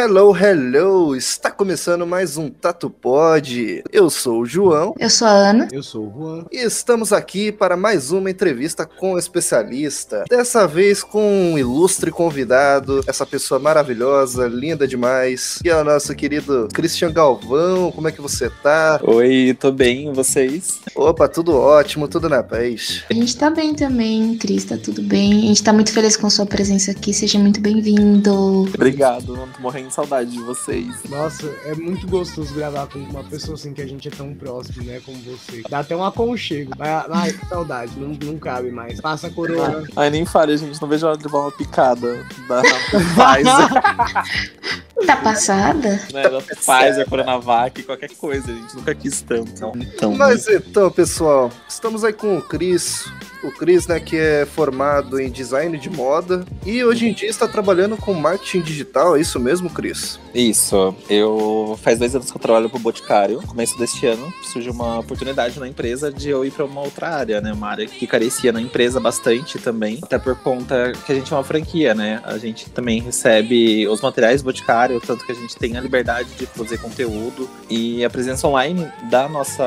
Hello, hello! Está começando mais um Tatu Pod. Eu sou o João. Eu sou a Ana. Eu sou o Juan. E estamos aqui para mais uma entrevista com um especialista. Dessa vez com um ilustre convidado, essa pessoa maravilhosa, linda demais, que é o nosso querido Christian Galvão. Como é que você tá? Oi, tô bem, e vocês? Opa, tudo ótimo, tudo na paz. A gente tá bem também, Cris, tá tudo bem. A gente tá muito feliz com sua presença aqui. Seja muito bem-vindo. Obrigado, não tô morrendo de saudade de vocês. Nossa, é muito gostoso gravar com uma pessoa assim que a gente é tão próximo, né? Como você. Dá até um aconchego. Ai, ai que saudade, não, não cabe mais. Passa a coroa. Ai, nem fale, gente, não vejo a hora de levar uma picada da Pfizer, Tá passada? né? Da Pfizer, Coronavac, qualquer coisa, a gente nunca quis tanto. Então, Mas então, pessoal, estamos aí com o Cris. O Cris, né, que é formado em design de moda e hoje em dia está trabalhando com marketing digital, é isso mesmo, Cris? Isso, eu faz dois anos que eu trabalho pro Boticário. No começo deste ano surgiu uma oportunidade na empresa de eu ir para uma outra área, né? Uma área que carecia na empresa bastante também, até por conta que a gente é uma franquia, né? A gente também recebe os materiais do Boticário, tanto que a gente tem a liberdade de produzir conteúdo e a presença online da nossa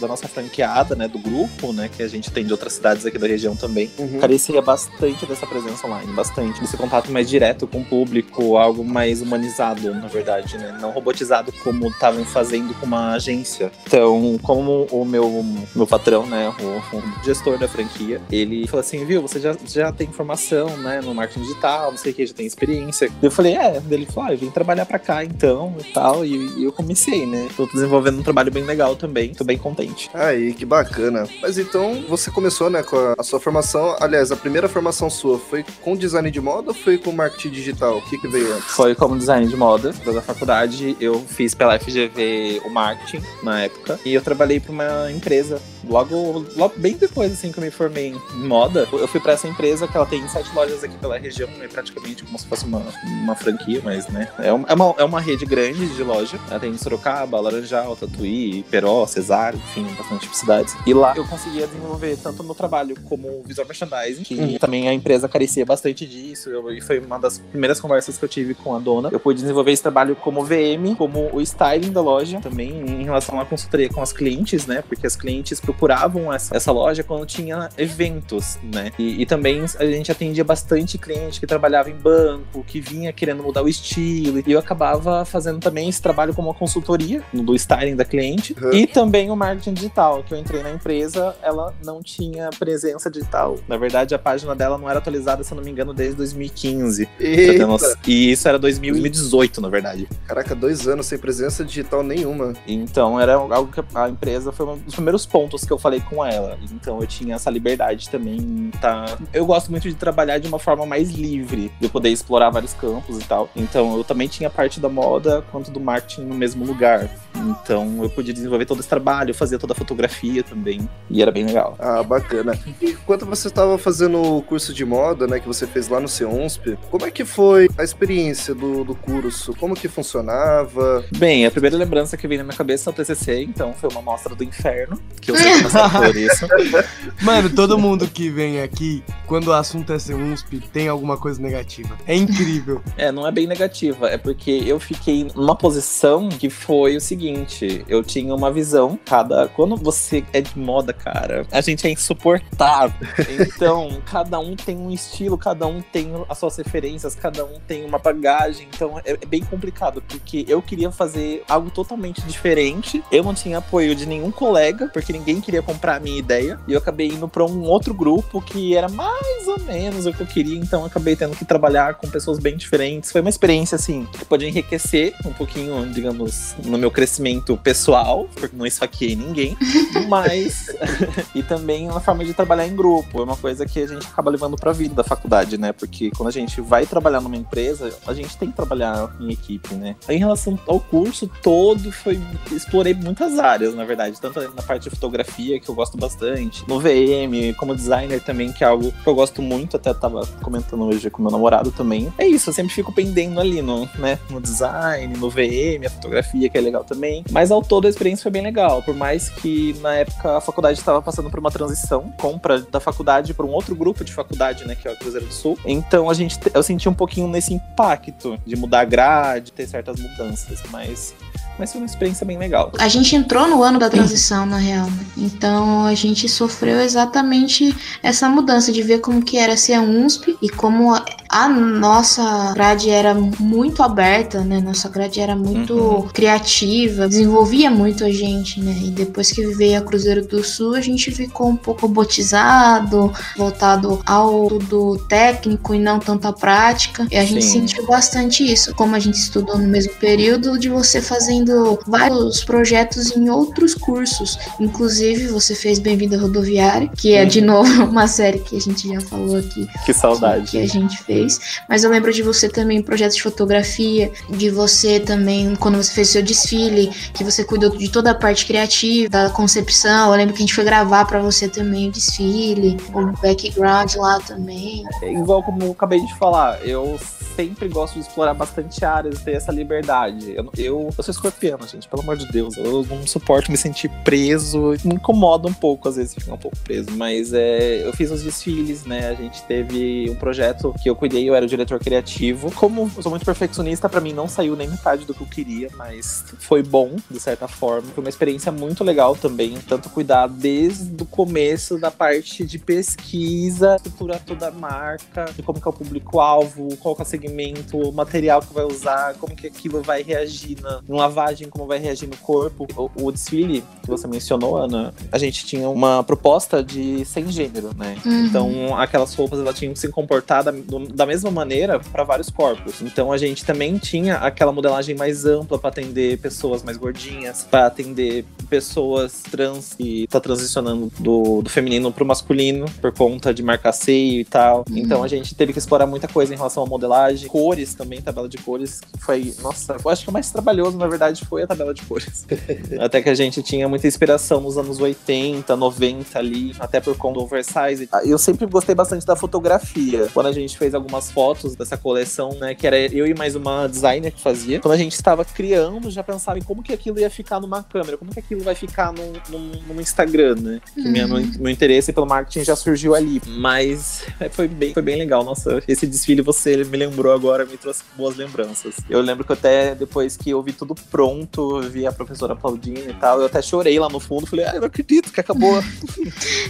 da nossa franqueada, né? Do grupo, né? Que a gente tem de outras cidades aqui da região também Uhum. carecia bastante dessa presença online, bastante. Desse contato mais direto com o público, algo mais humanizado, na verdade, né? Não robotizado como estavam fazendo com uma agência. Então, como o meu, meu patrão, né, o, o gestor da franquia, ele falou assim, viu, você já, já tem formação, né, no marketing digital, não sei o que, já tem experiência. Eu falei, é, ele falou, ah, eu vim trabalhar pra cá então, e tal, e, e eu comecei, né? Tô desenvolvendo um trabalho bem legal também, tô bem contente. Aí, que bacana. Mas então, você começou, né, com a, a sua formação. Aliás, a primeira formação sua foi com design de moda ou foi com marketing digital? O que, que veio antes? Foi como design de moda da faculdade. Eu fiz pela FGV o marketing na época. E eu trabalhei para uma empresa. Logo, logo bem depois assim que eu me formei em moda, eu fui para essa empresa que ela tem sete lojas aqui pela região, é praticamente como se fosse uma, uma franquia, mas né, é, é uma, é uma rede grande de loja. Ela tem em Sorocaba, Laranjal, Tatuí, Peró, Cesário, enfim, bastante cidades. E lá eu conseguia desenvolver tanto no trabalho como visual merchandising, que Uhum. também a empresa carecia bastante disso. Eu- e foi uma das primeiras conversas que eu tive com a dona. Eu pude desenvolver esse trabalho como VM, como o styling da loja, também em relação à consultoria com as clientes, né? Porque as clientes procuravam essa, essa loja quando tinha eventos, né? E, e também a gente atendia bastante cliente que trabalhava em banco, que vinha querendo mudar o estilo. E eu acabava fazendo também esse trabalho como uma consultoria do styling da cliente. Uhum. E também o marketing digital, que eu entrei na empresa, ela não tinha presença digital. Na verdade, a página dela não era atualizada, se eu não me engano, desde 2015. Pra ter Eita, noção. E isso era 2018, na verdade. caraca, dois anos sem presença digital nenhuma. Então era algo que a empresa foi um dos primeiros pontos que eu falei com ela. Então eu tinha essa liberdade também, tá? Eu gosto muito de trabalhar de uma forma mais livre, de eu poder explorar vários campos e tal. Então eu também tinha parte da moda quanto do marketing no mesmo lugar. Então eu podia desenvolver todo esse trabalho, fazer toda a fotografia também. E era bem legal. Ah, bacana. E enquanto você estava fazendo o curso de moda, né, que você fez lá no CEUNSP, como é que foi a experiência do, do curso? Como que funcionava? Bem, a primeira lembrança que veio na minha cabeça é o TCC, então foi uma mostra do inferno, que eu sempre passei por isso. Mano, todo mundo que vem aqui, quando o assunto é ser USP, tem alguma coisa negativa. É incrível. É, não é bem negativa, é porque eu fiquei numa posição que foi o seguinte, eu tinha uma visão, cada quando você é de moda, cara, a gente é insuportável. Então, cada um tem um estilo, cada um tem as suas referências, cada um tem uma bagagem, então é, é bem complicado, porque eu queria fazer algo totalmente diferente. Eu não tinha apoio de nenhum colega, porque ninguém queria comprar a minha ideia, e eu acabei indo para um outro grupo que era mais ou menos o que eu queria, então eu acabei tendo que trabalhar com pessoas bem diferentes. Foi uma experiência, assim, que pode enriquecer um pouquinho, digamos, no meu crescimento pessoal, porque não esfaqueei ninguém, mas. e também uma forma de trabalhar em grupo. É uma coisa que a gente acaba levando pra vida da faculdade, né? Porque quando a gente vai trabalhar numa empresa, a gente tem que trabalhar em equipe, né? Em relação ao curso todo, foi. Explorei muitas áreas, na verdade, tanto na parte de fotografia, que eu gosto bastante, no VM, como designer também, que é algo que eu gosto muito, até tava comentando hoje com meu namorado também. É isso, eu sempre fico pendendo ali no, né, no design, no VM, a fotografia, que é legal também, também. Mas ao todo a experiência foi bem legal. Por mais que na época a faculdade estava passando por uma transição, compra da faculdade para um outro grupo de faculdade, né, que é o Cruzeiro do Sul. Então a gente, eu senti um pouquinho nesse impacto de mudar a grade, ter certas mudanças, mas mas foi uma experiência bem legal. A gente entrou no ano da transição, na real. Então a gente sofreu exatamente essa mudança de ver como que era ser a UNSP e como a nossa grade era muito aberta, né? Nossa grade era muito uhum. criativa, desenvolvia muito a gente, né? E depois que veio a Cruzeiro do Sul, a gente ficou um pouco robotizado, voltado ao do técnico e não tanto à prática. E a gente Sim. sentiu bastante isso, como a gente estudou no mesmo período, de você fazendo vários projetos em outros cursos. Inclusive, você fez Bem-vindo à Rodoviária, que é de uhum. novo uma série que a gente já falou aqui. Que saudade. Que a gente fez. Mas eu lembro de você também em projetos de fotografia, de você também, quando você fez seu desfile, que você cuidou de toda a parte criativa, da concepção. Eu lembro que a gente foi gravar para você também o desfile, o background lá também. É igual como eu acabei de falar, eu sempre gosto de explorar bastante áreas e ter essa liberdade. Eu, eu, eu sou escorpiano, gente, pelo amor de Deus. Eu não suporto me sentir preso. Me incomoda um pouco, às vezes, ficar um pouco preso. Mas é, eu fiz os desfiles, né? A gente teve um projeto que eu cuidei, eu era o diretor criativo. Como eu sou muito perfeccionista, para mim não saiu nem metade do que eu queria, mas foi bom, de certa forma. Foi uma experiência muito legal também, tanto cuidar desde o começo da parte de pesquisa, estruturar toda a marca, de como é o público-alvo, qual que é a segmento, o material que vai usar, como que aquilo vai reagir na, na lavagem, como vai reagir no corpo. O, o, desfile que você mencionou, Ana, a gente tinha uma proposta de sem gênero, né? Uhum. Então, aquelas roupas elas tinham que se comportar da, da mesma maneira para vários corpos. Então, a gente também tinha aquela modelagem mais ampla para atender pessoas mais gordinhas, para atender pessoas trans que tá transicionando do, do feminino pro masculino por conta de marcar seio e tal. Uhum. Então, a gente teve que explorar muita coisa em relação à modelagem cores também, tabela de cores, que foi, nossa, eu acho que o mais trabalhoso, na verdade, foi a tabela de cores. até que a gente tinha muita inspiração nos anos 80, 90 ali, até por conta do oversize. Eu sempre gostei bastante da fotografia. Quando a gente fez algumas fotos dessa coleção, né, que era eu e mais uma designer que fazia, quando a gente estava criando, já pensava em como que aquilo ia ficar numa câmera, como que aquilo vai ficar no, no, no Instagram, né? Uhum. Minha, meu interesse pelo marketing já surgiu ali. Mas é, foi bem, foi bem legal. Nossa, esse desfile você me lembrou lembrou agora, me trouxe boas lembranças. Eu lembro que até depois que eu vi tudo pronto, vi a professora aplaudindo e tal, eu até chorei lá no fundo, falei, ah, eu não acredito que acabou.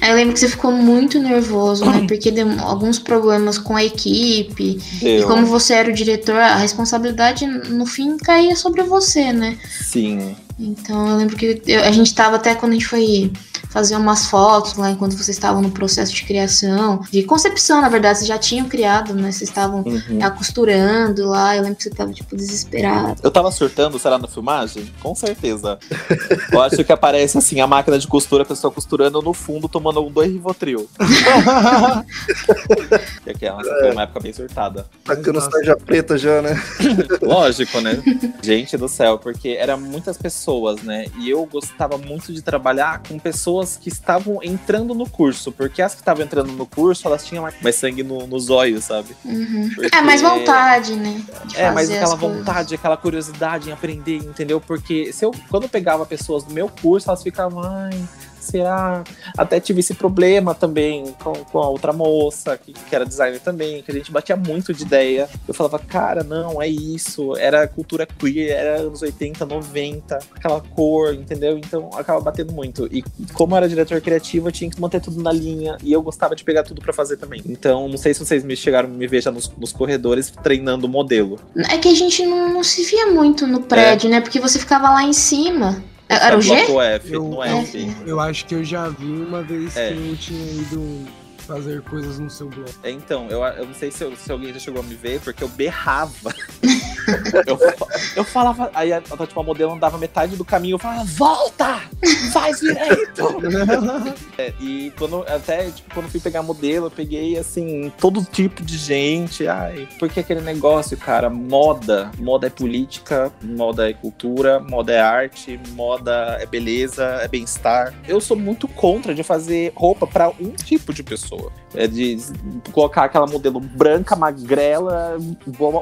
eu lembro que você ficou muito nervoso, né? Porque deu alguns problemas com a equipe. Deu. E como você era o diretor, a responsabilidade no fim caía sobre você, né? Sim. Então eu lembro que eu, a gente tava até quando a gente foi fazer umas fotos lá enquanto vocês estavam no processo de criação, de concepção, na verdade, vocês já tinham criado, né? Vocês estavam uhum. costurando lá, eu lembro que você tava, tipo, desesperado. Eu tava surtando, será na filmagem? Com certeza. eu acho que aparece, assim, a máquina de costura, a pessoa costurando no fundo, tomando um dois Rivotril. que aquela é. foi uma época bem surtada. Tacando tarja preta já, né? Lógico, né? Gente do céu, porque eram muitas pessoas, né? E eu gostava muito de trabalhar com pessoas pessoas que estavam entrando no curso, porque as que estavam entrando no curso, elas tinham mais sangue no, nos olhos, sabe? Uhum. Porque... É, mais vontade, né? é, mais aquela vontade, aquela curiosidade em aprender, entendeu? Porque se eu, quando eu pegava pessoas do meu curso, elas ficavam, ai, será? Até tive esse problema também com, com a outra moça, que, que era designer também, que a gente batia muito de ideia. Eu falava, cara, não, é isso. Era cultura queer, era anos 80, 90, aquela cor, entendeu? Então acaba batendo muito. E como eu era diretor criativo, eu tinha que manter tudo na linha. E eu gostava de pegar tudo para fazer também. Então, não sei se vocês me chegaram me ver já nos, nos corredores treinando o modelo. É que a gente não, não se via muito no prédio, é. né? Porque você ficava lá em cima. Era o G? F, eu, no F. Eu acho que eu já vi uma vez é. que eu tinha ido fazer coisas no seu blog. É, então, eu, eu não sei se, eu, se, alguém já chegou a me ver, porque eu berrava. eu, eu falava, aí a, tipo, a modelo andava metade do caminho, eu falava, volta! Faz direito! É, e quando até tipo, quando fui pegar modelo, eu peguei assim, todo tipo de gente. Ai, porque aquele negócio, cara, moda. Moda é política, moda é cultura, moda é arte, moda é beleza, é bem-estar. Eu sou muito contra de fazer roupa para um tipo de pessoa. É de colocar aquela modelo branca, magrela,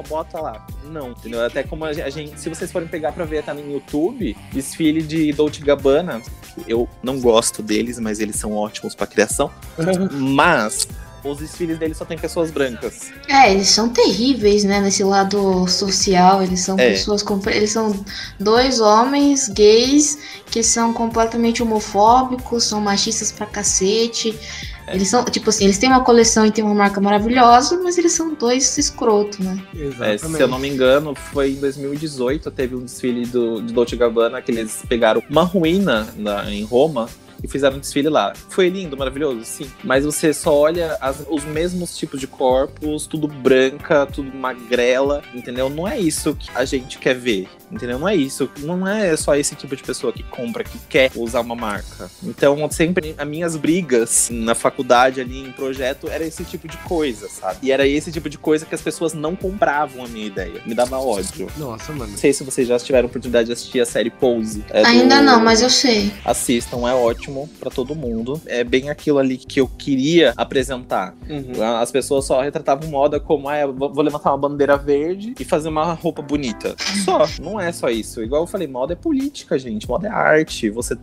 bota lá. Não, entendeu? Até como a gente, se vocês forem pegar pra ver, tá no YouTube, desfile de Dolce Gabbana. Eu não gosto deles, mas eles são ótimos pra criação. mas os desfiles deles só tem pessoas brancas. É, eles são terríveis, né? Nesse lado social, eles são é. pessoas. Eles são dois homens gays que são completamente homofóbicos, são machistas pra cacete. É. Eles são, tipo assim, eles têm uma coleção e tem uma marca maravilhosa, mas eles são dois escrotos, né? É, se eu não me engano, foi em 2018, teve um desfile do, de Dolce Gabbana que eles pegaram uma ruína na, em Roma e fizeram um desfile lá. Foi lindo, maravilhoso, sim. Mas você só olha as, os mesmos tipos de corpos, tudo branca, tudo magrela, entendeu? Não é isso que a gente quer ver, entendeu? Não é isso. Não é só esse tipo de pessoa que compra, que quer usar uma marca. Então, sempre as minhas brigas na faculdade ali em projeto era esse tipo de coisa, sabe? E era esse tipo de coisa que as pessoas não compravam a minha ideia. Me dava ódio. Nossa, mano. Não sei se vocês já tiveram oportunidade de assistir a série Pose. É Ainda do... não, mas eu sei. Assistam, é ótimo para todo mundo. É bem aquilo ali que eu queria apresentar. Uhum. As pessoas só retratavam moda como, ah, vou levantar uma bandeira verde e fazer uma roupa bonita. Só, não é só isso. Igual eu falei, moda é política, gente. Moda é arte. Você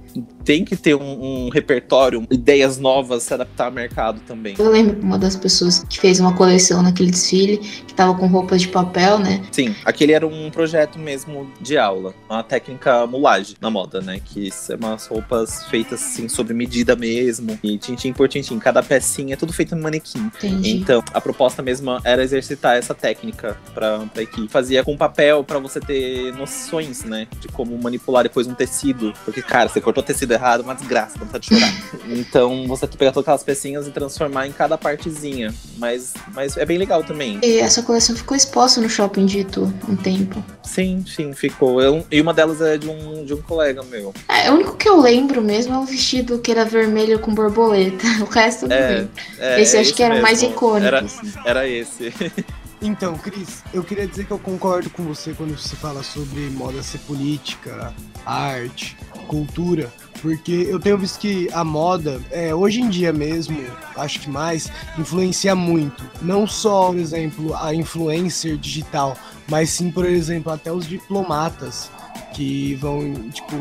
tem que ter um, um repertório, ideias novas, se adaptar ao mercado também. Eu lembro uma das pessoas que fez uma coleção naquele desfile, que tava com roupas de papel, né? Sim, aquele era um projeto mesmo de aula, uma técnica mulagem na moda, né? Que são umas roupas feitas assim, sob medida mesmo. E tintim por tintim. Cada pecinha é tudo feito no manequim. Entendi. Então, a proposta mesmo era exercitar essa técnica pra, pra equipe. Fazia com papel para você ter noções, né? De como manipular depois um tecido. Porque, cara, você cortou o tecido errado, uma desgraça, vontade de chorar. então, você pegar todas aquelas pecinhas e transformar em cada partezinha. Mas, mas é bem legal também. E essa coleção ficou exposta no shopping dito um tempo. Sim, sim, ficou. Eu, e uma delas é de um, de um colega meu. É, o único que eu lembro mesmo é o vestido que era vermelho com borboleta. O resto não é, é, Esse é acho que era o mais icônico. Era, assim. era esse. Então, Cris, eu queria dizer que eu concordo com você quando você fala sobre moda ser política, arte, cultura, porque eu tenho visto que a moda, é, hoje em dia mesmo, acho que mais, influencia muito. Não só, por exemplo, a influencer digital, mas sim, por exemplo, até os diplomatas que vão, tipo,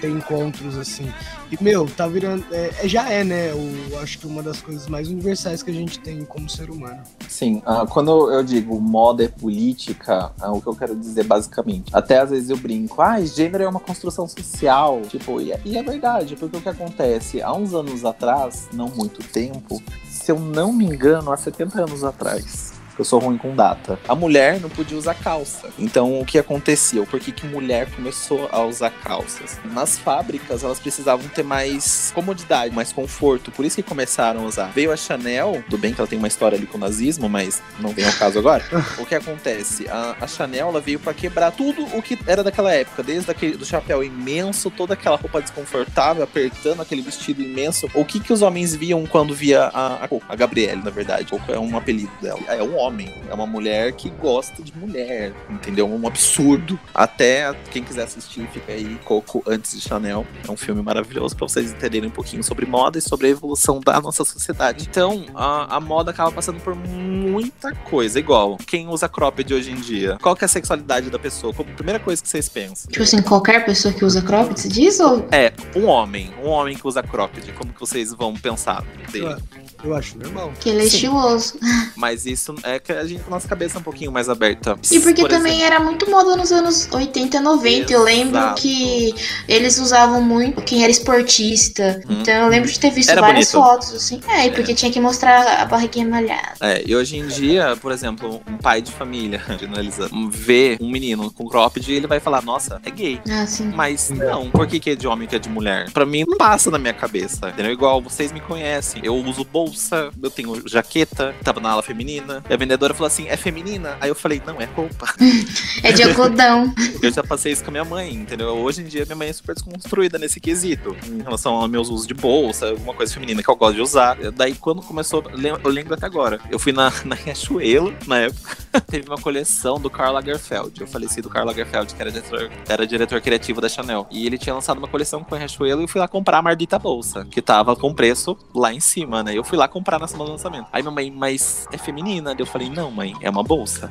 ter encontros assim. E, meu, tá virando. É, é, já é, né? O, acho que uma das coisas mais universais que a gente tem como ser humano. Sim, uh, quando eu digo moda é política, uh, o que eu quero dizer basicamente. Até às vezes eu brinco, ah, gênero é uma construção social. Tipo, e é, e é verdade, porque o que acontece? Há uns anos atrás, não muito tempo, se eu não me engano, há 70 anos atrás eu sou ruim com data. A mulher não podia usar calça. Então o que acontecia? Por que, que mulher começou a usar calças? Nas fábricas elas precisavam ter mais comodidade, mais conforto. Por isso que começaram a usar. Veio a Chanel, tudo bem que ela tem uma história ali com o nazismo, mas não vem ao caso agora. o que acontece? A, a Chanel ela veio para quebrar tudo o que era daquela época, desde aquele do chapéu imenso, toda aquela roupa desconfortável, apertando aquele vestido imenso. O que que os homens viam quando via a, a, a na verdade? Coco é um apelido dela. É um homem homem, é uma mulher que gosta de mulher, entendeu? Um absurdo. Até quem quiser assistir, fica aí Coco antes de Chanel. É um filme maravilhoso para vocês entenderem um pouquinho sobre moda e sobre a evolução da nossa sociedade. Então, a, a moda acaba passando por muita coisa, igual quem usa cropped hoje em dia. Qual que é a sexualidade da pessoa? Como primeira coisa que vocês pensam? Tipo assim, qualquer pessoa que usa cropped, você diz ou? É, um homem, um homem que usa cropped, como que vocês vão pensar dele? Eu acho normal. Que ele é Sim. estiloso. Mas isso é que a gente, nossa cabeça é um pouquinho mais aberta. E porque Por também exemplo. era muito moda nos anos 80, 90. Exato. Eu lembro que eles usavam muito quem era esportista. Hum. Então eu lembro de ter visto era várias bonito. fotos, assim. É, é, porque tinha que mostrar a barriguinha malhada. É, e hoje em dia, por exemplo, um pai de família, generalizando, vê um menino com cropped e ele vai falar, nossa, é gay. Ah, sim. Mas não, por que, que é de homem que é de mulher? Pra mim, não passa na minha cabeça. Entendeu? Igual vocês me conhecem. Eu uso bolsa eu tenho jaqueta, tava na ala feminina. E a vendedora falou assim: é feminina? Aí eu falei: não, é roupa. é de algodão. Eu já passei isso com a minha mãe, entendeu? Hoje em dia minha mãe é super desconstruída nesse quesito, em relação aos meus usos de bolsa, alguma coisa feminina que eu gosto de usar. Daí quando começou, eu lembro até agora, eu fui na, na Riachuelo, na época, teve uma coleção do Karl Lagerfeld, o falecido Karl Lagerfeld, que era diretor, era diretor criativo da Chanel. E ele tinha lançado uma coleção com a Riachuelo e eu fui lá comprar a mardita bolsa, que tava com preço lá em cima, né? Eu fui lá comprar na semana do lançamento. Aí minha mãe, mas é feminina? Eu falei, não, mãe, é uma bolsa.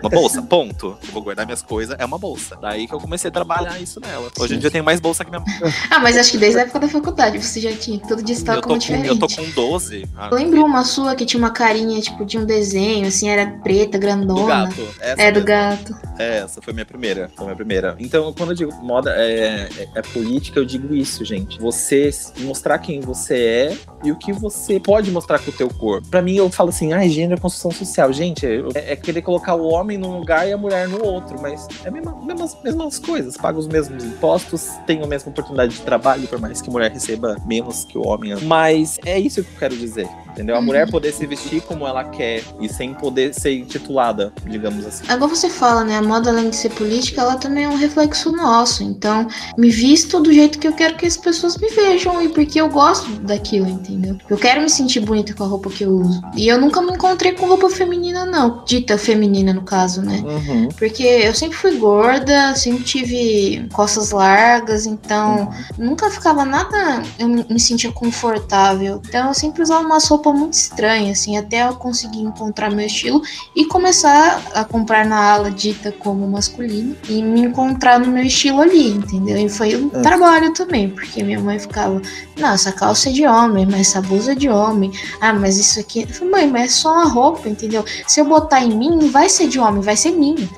Uma bolsa, ponto. Eu vou guardar minhas coisas, é uma bolsa. Daí que eu comecei a trabalhar isso nela. Hoje em dia eu tenho mais bolsa que minha mãe. Ah, mas acho que desde a época da faculdade você já tinha. Todo dia você tava Eu tô, como com, diferente. eu tô com 12. Ah, Eu lembro uma sua que tinha uma carinha, tipo, de um desenho, assim, era preta, do grandona. gato. Essa É, do mesmo. gato. É, essa foi minha primeira. Foi minha primeira. Então, quando eu digo moda é, é, é política, eu digo isso, gente. Você mostrar quem você é e o que você pode mostrar com o teu corpo. Pra mim, eu falo assim, ah, gênero é construção social. Gente, é, é querer colocar o homem num lugar e a mulher no outro. Mas é mesma, mesmas, mesmas coisas. Paga os mesmos impostos, tem a mesma oportunidade de trabalho, por mais que a mulher receba menos que o homem. Mas é isso que eu quero dizer. Entendeu? A Uhum. mulher poder se vestir como ela quer e sem poder ser intitulada, digamos assim. Agora você fala, né? A moda, além de ser política, ela também é um reflexo nosso. Então, me visto do jeito que eu quero que as pessoas me vejam e porque eu gosto daquilo, entendeu? Eu quero me sentir bonita com a roupa que eu uso. E eu nunca me encontrei com roupa feminina, não. Dita feminina, no caso, né? Uhum. Porque eu sempre fui gorda, sempre tive costas largas, então nunca ficava nada. Eu me me sentia confortável. Então eu sempre usava umas roupas muito estranhas, assim, até eu conseguir encontrar meu estilo e começar a comprar na ala dita como masculino e me encontrar no meu estilo ali, entendeu? E foi um É. trabalho também, porque minha mãe ficava, não, essa calça é de homem, mas essa blusa é de homem. Ah, mas isso aqui. Eu falei, mãe, mas é só uma roupa, entendeu? Se eu botar em mim, não vai ser de homem, vai ser minha.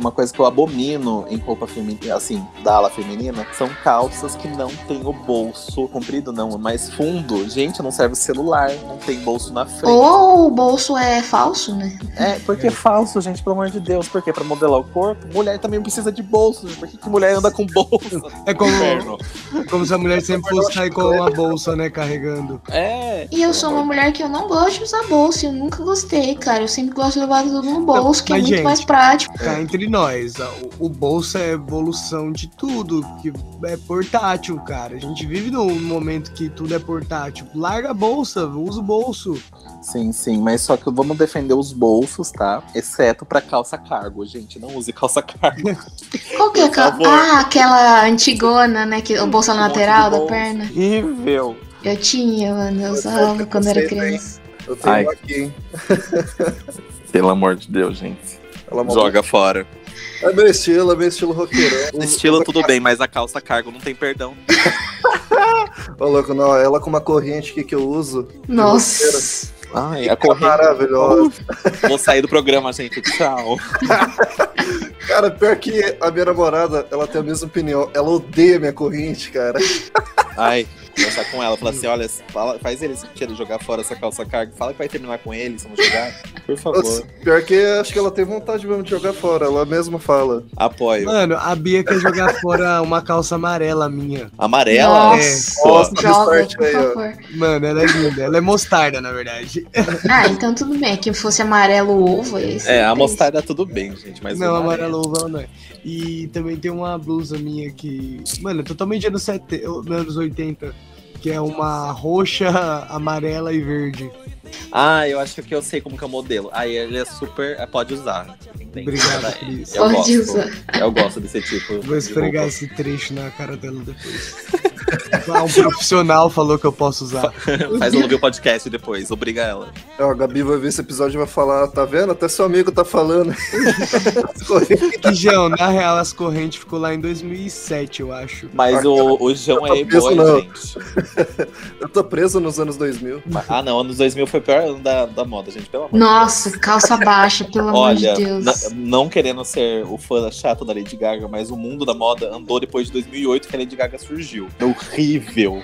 Uma coisa que eu abomino em roupa feminina, assim, da ala feminina, são calças que não tem o bolso comprido, não, mas fundo. Gente, não serve celular, não tem bolso na frente. Ou o bolso é falso, né? É, porque é falso, gente, pelo amor de Deus. Por quê? Pra modelar o corpo, mulher também precisa de bolso. Por que, que mulher anda com bolsa? É como, Inferno. como se a mulher sempre fosse sair com uma bolsa, né, carregando. É. E eu sou uma mulher que eu não gosto de usar bolsa, eu nunca gostei, cara. Eu sempre gosto de levar tudo no bolso, que é mas, muito gente, mais prático. Cá entre nós, a- o, o bolso é evolução de tudo, que é portátil, cara. A gente vive num momento que tudo é portátil. Larga a bolsa, usa o bolso. Sim, sim, mas só que vamos defender os bolsos, tá? Exceto pra calça cargo, gente. Não use calça cargo. Qual que é aquela. favor. Ah, aquela antigona, né? Que, o bolso na Um de lateral da bolso. perna. Horrível. Eu tinha, mano, eu usava quando era preconceito, hein? criança. Eu tenho Ai. aqui? Pelo amor de Deus, gente. Ela é Joga fora. É meu estilo, é meu estilo roqueirão. Estilo tudo bem, mas a calça cargo não tem perdão. Ô, louco, não, ela com uma corrente aqui que eu uso. Nossa. Ai, a É corrente. maravilhosa. Vou sair do programa, gente. Tchau. Cara, pior que a minha namorada, ela tem a mesma opinião. Ela odeia minha corrente, cara. Ai, conversar com ela, falar assim: olha, fala, faz ele tira jogar fora essa calça cargo. Fala que vai terminar com ele, se não jogar. Por favor. Nossa, pior que acho que ela tem vontade mesmo de jogar fora. Ela mesma fala. Apoio. Mano, a Bia quer jogar fora uma calça amarela minha. Amarela? Nossa, Nossa, joga, por aí, ó. Mano, ela é linda. Ela é mostarda, na verdade. Ah, então tudo bem. Que fosse amarelo ovo, esse. É, a tem. mostarda tudo bem, gente. Mas não, amarelo ovo ela não é. E também tem uma blusa minha que. Mano, é totalmente anos, sete... anos 80. Que é uma roxa, amarela e verde. Ah, eu acho que eu sei como que é o modelo. Aí ele é super. é, Pode usar. Entende? Obrigado, Cris. Eu Pode gosto. usar. Eu gosto desse tipo. Vou esfregar esse trecho na cara dela depois. Ah, um profissional falou que eu posso usar. Faz ela ouvir o podcast depois. Obriga ela. Ó, a Gabi vai ver esse episódio e vai falar, tá vendo? Até seu amigo tá falando. Que, João, na real, as correntes ficou lá em 2007, eu acho. Mas o, o João é Eu tô e-boy, preso, não. gente. Eu tô preso nos anos 2000. Ah, não. Anos 2000 foi o pior ano da, da moda, gente. Pelo amor de Nossa, calça baixa, pelo amor Olha, de Deus. na- não querendo ser o fã chato da Lady Gaga, mas o mundo da moda andou depois de 2008 que a Lady Gaga surgiu. É horrível.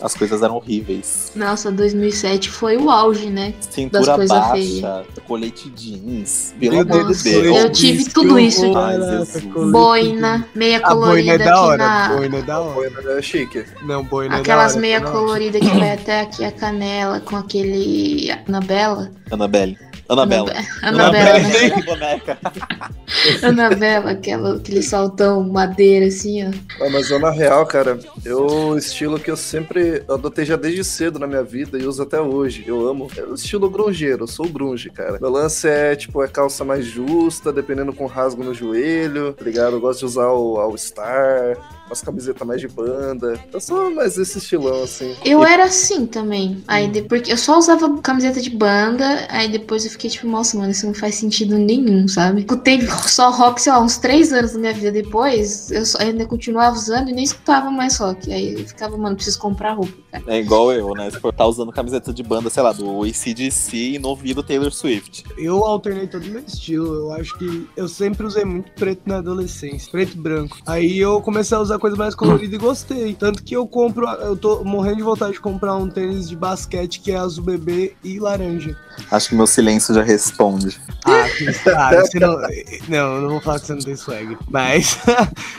As coisas eram horríveis. Nossa, 2007 foi o auge, né? Cintura baixa, colete jeans. Pelo amor de Deus. eu tive tudo isso. Ai. Boina, meia A boina colorida é da hora, na. boina é da hora. Foi, né? chique. Não, boina Aquelas é da hora. meia colorida que vai até aqui a canela com aquele Anabela. Annabelle. Anabela. Anabela, né? Anabela, boneca. Anabela, aquela, aquele saltão madeira assim, ó. Ah, mas eu, na real, cara, eu o estilo que eu sempre adotei já desde cedo na minha vida e uso até hoje. Eu amo. É o estilo grungeiro, eu sou grunge, cara. Meu lance é, tipo, é calça mais justa, dependendo com rasgo no joelho, tá ligado? Eu gosto de usar o All Star, umas camisetas mais de banda. Eu sou mais esse estilão, assim. Eu era assim também. Aí depois eu só usava camiseta de banda, aí depois eu fiquei tipo, nossa, mano, isso não faz sentido nenhum, sabe? Escutei só rock, sei lá, uns três anos da minha vida depois, eu só, ainda continuava usando e nem escutava mais rock. Aí eu ficava, mano, preciso comprar roupa, cara. É igual eu, né? Se for tá usando camiseta de banda, sei lá, do ACDC e no ouvido Taylor Swift. Eu alternei todo o meu estilo. Eu acho que eu sempre usei muito preto na adolescência. Preto e branco. Aí eu comecei a usar coisa mais colorida e gostei. Tanto que eu compro. Eu tô morrendo de vontade de comprar um tênis de basquete que é azul bebê e laranja. Acho que meu silêncio já responde. Ah, não. Não, eu não vou falar que você não tem swag. Mas.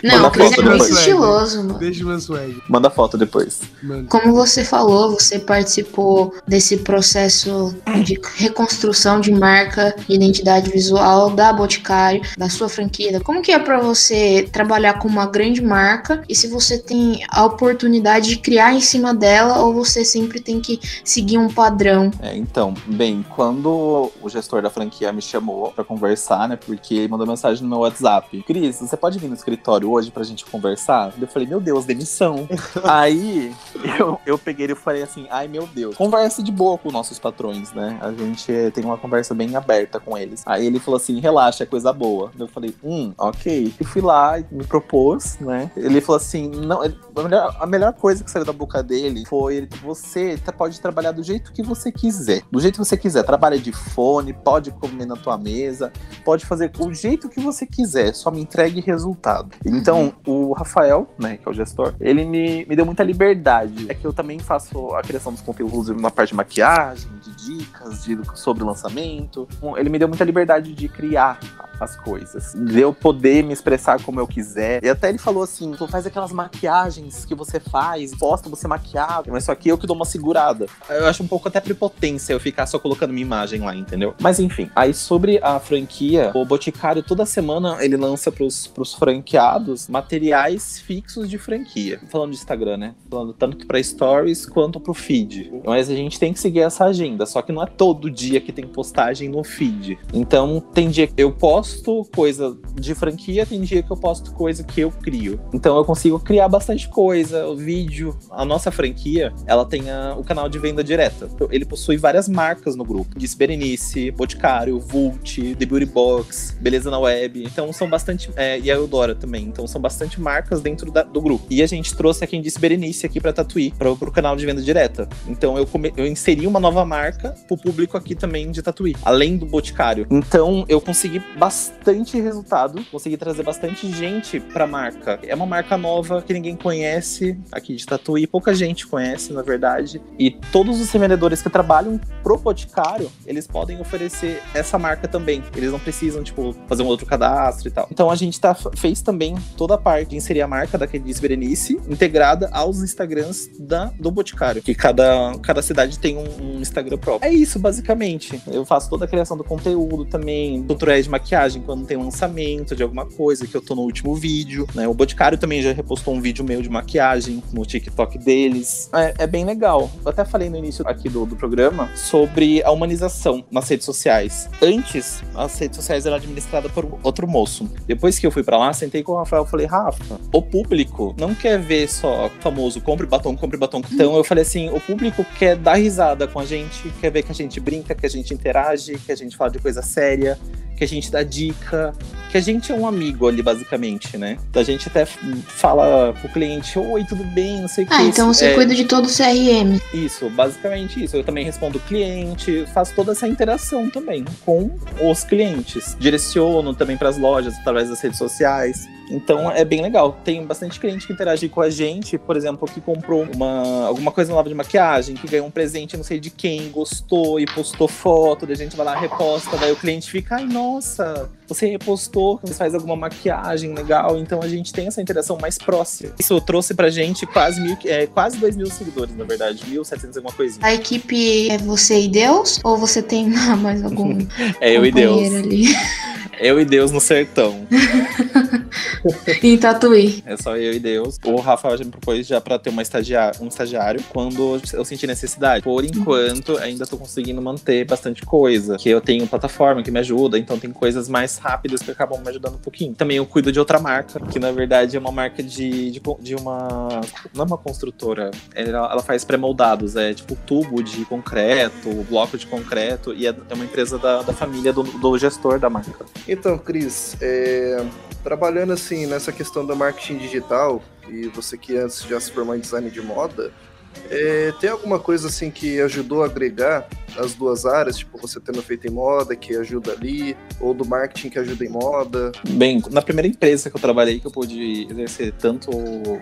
Não, Manda o Chris é muito estiloso, mano. Deixa o meu swag. Manda foto depois. Mano. Como você falou, você participou desse processo de reconstrução de marca, de identidade visual da Boticário, da sua franquia. Como que é pra você trabalhar com uma grande marca e se você tem a oportunidade de criar em cima dela ou você sempre tem que seguir um padrão? É, então, bem, quando o gestor da franquia me chamou pra conversar, né? Porque ele mandou mensagem no meu WhatsApp: Cris, você pode vir no escritório hoje pra gente conversar? Eu falei, meu Deus, demissão. Aí eu, eu peguei ele e falei assim: ai meu Deus, conversa de boa com nossos patrões, né? A gente tem uma conversa bem aberta com eles. Aí ele falou assim: relaxa, é coisa boa. Eu falei, hum, ok. E fui lá e me propôs, né? Ele falou assim: não, a, melhor, a melhor coisa que saiu da boca dele foi você pode trabalhar do jeito que você quiser. Do jeito que você quiser. Trabalha de fone, pode comer na tua mesa, pode fazer o jeito que você quiser, só me entregue resultado. Então, o Rafael, né, que é o gestor, ele me, me deu muita liberdade. É que eu também faço a criação dos conteúdos na parte de maquiagem, de dicas, de, sobre lançamento. Ele me deu muita liberdade de criar as coisas, de eu poder me expressar como eu quiser. E até ele falou assim: tu faz aquelas maquiagens que você faz, posta você maquiado, mas só que eu que dou uma segurada. Eu acho um pouco até prepotência eu ficar só colocando minha imagem lá, entendeu? Mas enfim, aí sobre a franquia, o Boticário toda semana ele lança pros, pros franqueados materiais fixos de franquia. Falando de Instagram, né? Falando tanto pra stories quanto pro feed. Mas a gente tem que seguir essa agenda, só que não é todo dia que tem postagem no feed. Então tem dia que eu posto coisa de franquia, tem dia que eu posto coisa que eu crio. Então eu consigo criar bastante coisa, o vídeo. A nossa franquia, ela tem a- o canal de venda direta. Ele possui várias marcas no grupo. Disse Berenice, Boticário, Vult, The Beauty Box, Beleza na Web. Então são bastante. é, e a Eudora também. Então são bastante marcas dentro da- do grupo. E a gente trouxe a quem disse Berenice aqui pra Tatuí, para pro canal de venda direta. Então eu, come- eu inseri uma nova marca pro público aqui também de Tatuí, além do Boticário. Então eu consegui bastante resultado, consegui trazer bastante gente pra marca. É uma marca nova que ninguém conhece aqui de Tatuí, pouca gente conhece, na verdade. E todos os revendedores que trabalham pro Boticário, eles podem oferecer essa marca também. Eles não precisam, tipo, fazer um outro cadastro e tal. Então a gente tá, fez também toda a parte de inserir a marca da Diz Berenice integrada aos Instagrams da, do Boticário. Que cada, cada cidade tem um, um Instagram próprio. É isso, basicamente. Eu faço toda a criação do conteúdo também, tutoriais de maquiagem quando tem lançamento de alguma coisa, que eu tô no último vídeo, né? O Boticário também já repostou um vídeo meu de maquiagem no TikTok deles. É, é bem legal. Eu até falei no início aqui do, do programa sobre a humanização nas redes sociais. Antes, as redes sociais eram administradas por outro moço. Depois que eu fui pra lá, sentei com o Rafael e falei, Rafa, o público não quer ver só o famoso compre batom, compre batom. Então eu falei assim, o público quer dar risada com a gente, quer ver que a gente brinca, que a gente interage, que a gente fala de coisa séria, que a gente dá dica, que a gente é um amigo ali, basicamente, né? A gente até fala pro cliente, oi, tudo bem, não sei o que. Ah, então você É, cuida de todo o CRM. Isso, basicamente isso. Eu também respondo o cliente, faço toda essa interação também com os clientes. Direciono também para as lojas através das redes sociais. Então é bem legal. Tem bastante cliente que interage com a gente, por exemplo, que comprou uma, alguma coisa nova de maquiagem, que ganhou um presente não sei de quem, gostou e postou foto, daí a gente vai lá, reposta, daí o cliente fica, ai, nossa, você repostou, você faz alguma maquiagem legal, então a gente tem essa interação mais próxima. Isso trouxe pra gente quase mil, é, quase dois mil seguidores, na verdade, 1.700 alguma coisinha. A equipe é você e Deus? Ou você tem mais algum É eu e Deus. ali? Eu e Deus no sertão. em Tatuí. É só eu e Deus. O Rafael já me propôs já pra ter uma um estagiário quando eu senti necessidade. Por enquanto, ainda tô conseguindo manter bastante coisa. Que eu tenho plataforma que me ajuda, então tem coisas mais rápidas que acabam me ajudando um pouquinho. Também eu cuido de outra marca, que na verdade é uma marca de, de, de uma. Não é uma construtora. Ela, ela faz pré-moldados, é tipo tubo de concreto, bloco de concreto, e é, é uma empresa da, da família do, do gestor da marca. Então, Cris, é, trabalhando assim nessa questão do marketing digital, e você que antes já se formou em design de moda, é, tem alguma coisa assim que ajudou a agregar as duas áreas, tipo você tendo feito em moda, que ajuda ali, ou do marketing que ajuda em moda? Bem, na primeira empresa que eu trabalhei, que eu pude exercer tanto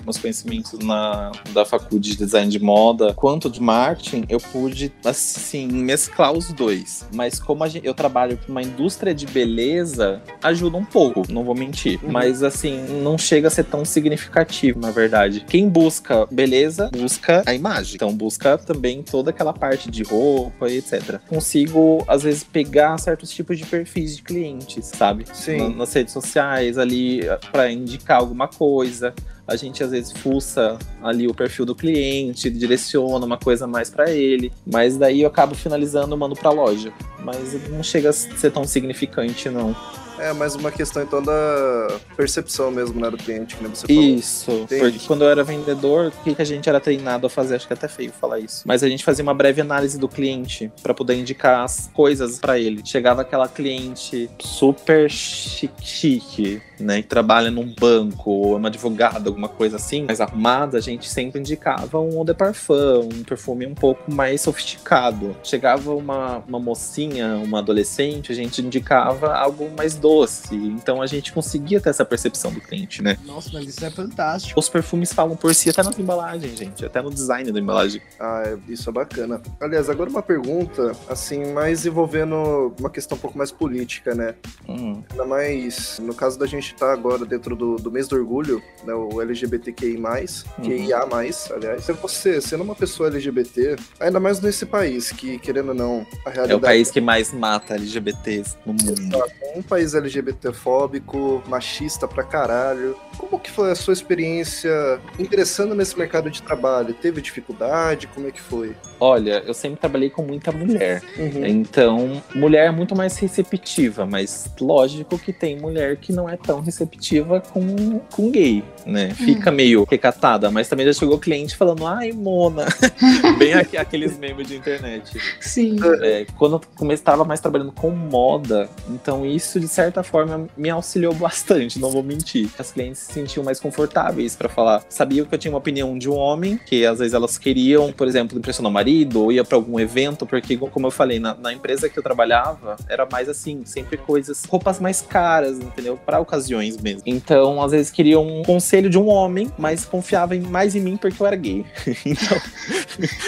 meus conhecimentos na da faculdade de design de moda, quanto de marketing, eu pude, assim, mesclar os dois. Mas como gente, eu trabalho com uma indústria de beleza, ajuda um pouco, não vou mentir. Uhum. Mas, assim, não chega a ser tão significativo, na verdade. Quem busca beleza, busca a imagem. Então, busca também toda aquela parte de roupa e etc. Consigo, às vezes, pegar certos tipos de perfis de clientes, sabe? Sim. Na, nas redes sociais, ali, para indicar alguma coisa. A gente às vezes fuça ali o perfil do cliente, direciona uma coisa mais para ele, mas daí eu acabo finalizando mando para loja. Mas não chega a ser tão significante não. É mais uma questão então da percepção mesmo, né, do cliente, que você falou. Isso, porque quando eu era vendedor, o que, que a gente era treinado a fazer? Acho que é até feio falar isso. Mas a gente fazia uma breve análise do cliente para poder indicar as coisas para ele. Chegava aquela cliente super chique, chique né, que trabalha num banco, ou é uma advogada, alguma coisa assim, mais arrumada, a gente sempre indicava um eau de parfum, um perfume um pouco mais sofisticado. Chegava uma, uma mocinha, uma adolescente, a gente indicava algo mais doce. Então a gente conseguia ter essa percepção do cliente, né? Nossa, mas isso é fantástico. Os perfumes falam por si até nas embalagens, gente, até no design da embalagem. Ah, é, isso é bacana. Aliás, agora uma pergunta, assim, mais envolvendo uma questão um pouco mais política, né? Uhum. Ainda mais no caso da gente estar tá agora dentro do, do mês do orgulho, né? O LGBTQI, uhum. QIA, aliás. Você, sendo uma pessoa LGBT, ainda mais nesse país, que, querendo ou não, a realidade. É o país que mais mata LGBTs no mundo. Exato. Um país LGBTfóbico, machista pra caralho. Como que foi a sua experiência ingressando nesse mercado de trabalho? Teve dificuldade? Como é que foi? Olha, eu sempre trabalhei com muita mulher. Uhum. Então, mulher é muito mais receptiva, mas lógico que tem mulher que não é tão receptiva com, com gay, né? Fica uhum. meio recatada, mas também já chegou cliente falando, ai, Mona. Bem aqui, aqueles memes de internet. Sim. É, quando eu estava mais trabalhando com moda, então isso de certa forma me auxiliou bastante, não vou mentir. As clientes se sentiam mais confortáveis para falar. Sabiam que eu tinha uma opinião de um homem, que às vezes elas queriam, por exemplo, impressionar o marido, ou ia para algum evento, porque, como eu falei, na, na, empresa que eu trabalhava, era mais assim, sempre coisas, roupas mais caras, entendeu? Para ocasiões mesmo. Então, às vezes queriam um conselho de um homem, mas confiavam mais em mim porque eu era gay. então.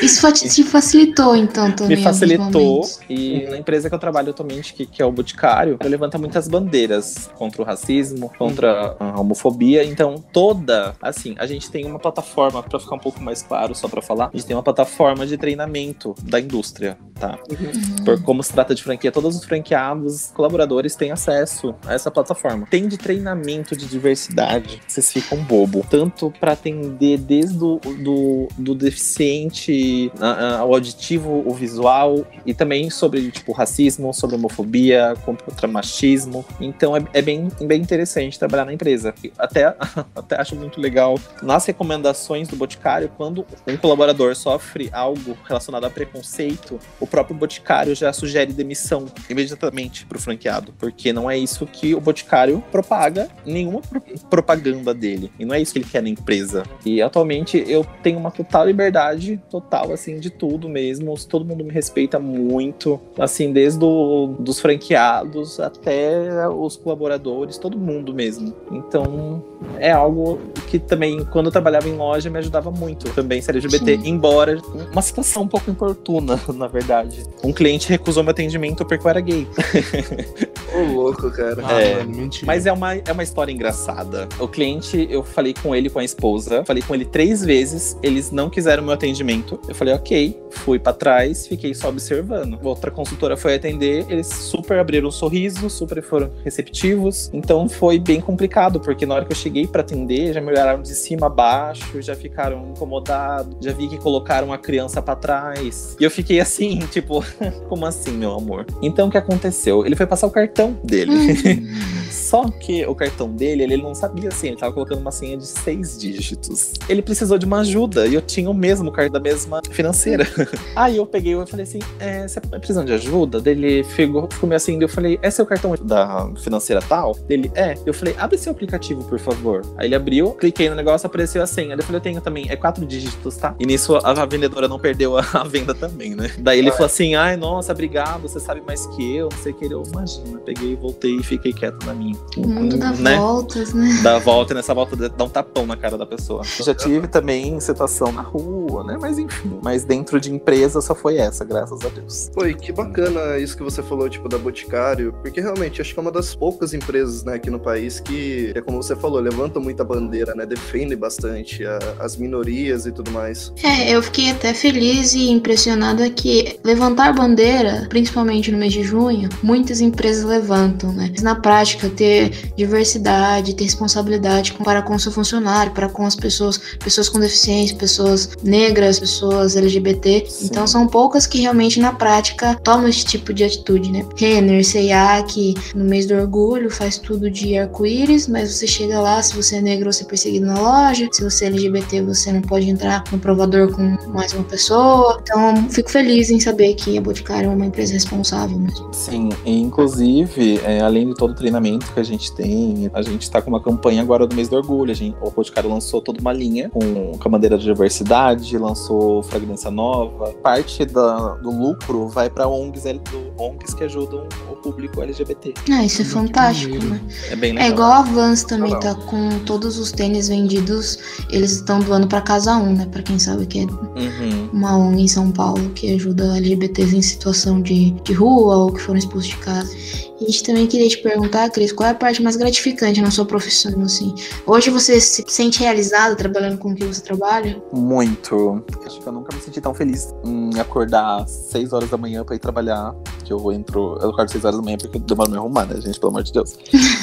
Isso te facilitou, então, também. Me facilitou. E na empresa que eu trabalho atualmente, que, que é o Boticário, eu levanta muitas bandeiras contra o racismo, contra a homofobia. Então, toda, assim, a gente tem uma plataforma, para ficar um pouco mais claro, só para falar, a gente tem uma plataforma de treinamento da indústria, tá? Uhum. Por como se trata de franquia, todos os franqueados, colaboradores têm acesso a essa plataforma. Tem de treinamento de diversidade, vocês ficam bobo. Tanto para atender desde o do, do deficiente ao auditivo, o visual, e também sobre, tipo, racismo, sobre homofobia, contra machismo. Então, é, é bem, bem interessante trabalhar na empresa. Até até, acho muito legal nas recomendações do Boticário, quando um colaborador sofre algo relacionado a preconceito, o próprio Boticário já sugere demissão imediatamente para o franqueado, porque não é isso que o Boticário propaga, nenhuma pro propaganda dele, e não é isso que ele quer na empresa. E atualmente eu tenho uma total liberdade, total assim, de tudo mesmo, todo mundo me respeita muito, assim, desde do, dos franqueados até os colaboradores, todo mundo mesmo. Então, é algo que também, quando eu trabalhava em loja, me ajudava muito também ser LGBT, Sim. embora uma situação um pouco importuna, na verdade. Um cliente recusou meu atendimento porque eu era gay. Ô, louco, cara. Ah, É, mano, mentira. Mas é uma, é uma história engraçada. O cliente, eu falei com ele, com a esposa, falei com ele três vezes, eles não quiseram meu atendimento. Eu falei, ok, fui pra trás, fiquei só observando. Outra consultora foi atender, eles super abriram um sorriso, super foram receptivos. Então foi bem complicado, porque na hora que eu cheguei pra atender, já me olharam de cima a baixo, já ficaram incomodados, já vi que colocaram a criança pra trás. E eu fiquei assim, tipo, como assim, meu amor? Então o que aconteceu? Ele foi passar o cartão dele. Uhum. Só que o cartão dele, ele não sabia assim, ele tava colocando uma senha de seis dígitos. Ele precisou de uma ajuda e eu tinha o mesmo cartão da mesma financeira. Aí eu peguei e falei assim: é, você tá precisando de ajuda? Dele ficou, ficou meio assim, eu falei: é seu cartão da financeira tal? Dele, é. Eu falei: abre seu aplicativo, por favor. Aí ele abriu, cliquei no negócio, apareceu a senha. Eu falei: eu tenho também, é quatro dígitos, tá? E nisso a, a vendedora não perdeu a, a venda também, né? Daí ele falou assim: ai, nossa, obrigado, você sabe mais que eu, não sei o que. Eu, imagina, peguei, voltei e fiquei quieto na minha. O mundo dá Né? voltas, né? Dá a volta e nessa volta dá um tapão na cara da pessoa. Já tive também situação na rua, né? Mas enfim. Mas dentro de empresa só foi essa, graças a Deus. E que bacana isso que você falou, tipo, da Boticário, porque realmente acho que é uma das poucas empresas, né, aqui no país que, é como você falou, levantam muita bandeira, né, defende bastante a- as minorias e tudo mais. É, eu fiquei até feliz e impressionada que levantar bandeira, principalmente no mês de junho, muitas empresas levantam, né? Mas na prática, ter diversidade, ter responsabilidade para com o seu funcionário, para com as pessoas, pessoas com deficiência, pessoas negras, pessoas LGBT. Sim. Então são poucas que realmente na prática tomam esse tipo de atitude, né? Renner, que no mês do orgulho faz tudo de arco-íris, mas você chega lá, se você é negro, você é perseguido na loja, se você é LGBT, você não pode entrar no provador com mais uma pessoa. Então, fico feliz em saber que a Boticário é uma empresa responsável mesmo. Sim, e inclusive, é, além de todo o treinamento que a gente tem, a gente tá com uma campanha agora do mês do orgulho. A gente, o Boticário lançou toda uma linha com, a bandeira de diversidade, lançou fragrância nova. Parte da- do lucro vai para ONGs, ONGs que ajudam o público LGBT. Ah, isso é Muito fantástico, né? É bem legal. É igual a Vans também Legal. tá com todos os tênis vendidos, eles estão doando pra Casa 1, né? Pra quem sabe que é Uhum. uma ONG em São Paulo que ajuda LGBTs em situação de, de rua ou que foram expulsos de casa. E a gente também queria te perguntar, Cris, qual é a parte mais gratificante na sua profissão, assim? Hoje você se sente realizado trabalhando com o que você trabalha? Muito. Acho que eu nunca me senti tão feliz em acordar às 6 horas da manhã pra ir trabalhar. Que eu entro. Eu acordo às 6 horas da manhã porque eu demoro me arrumar, né, gente? Pelo amor de Deus.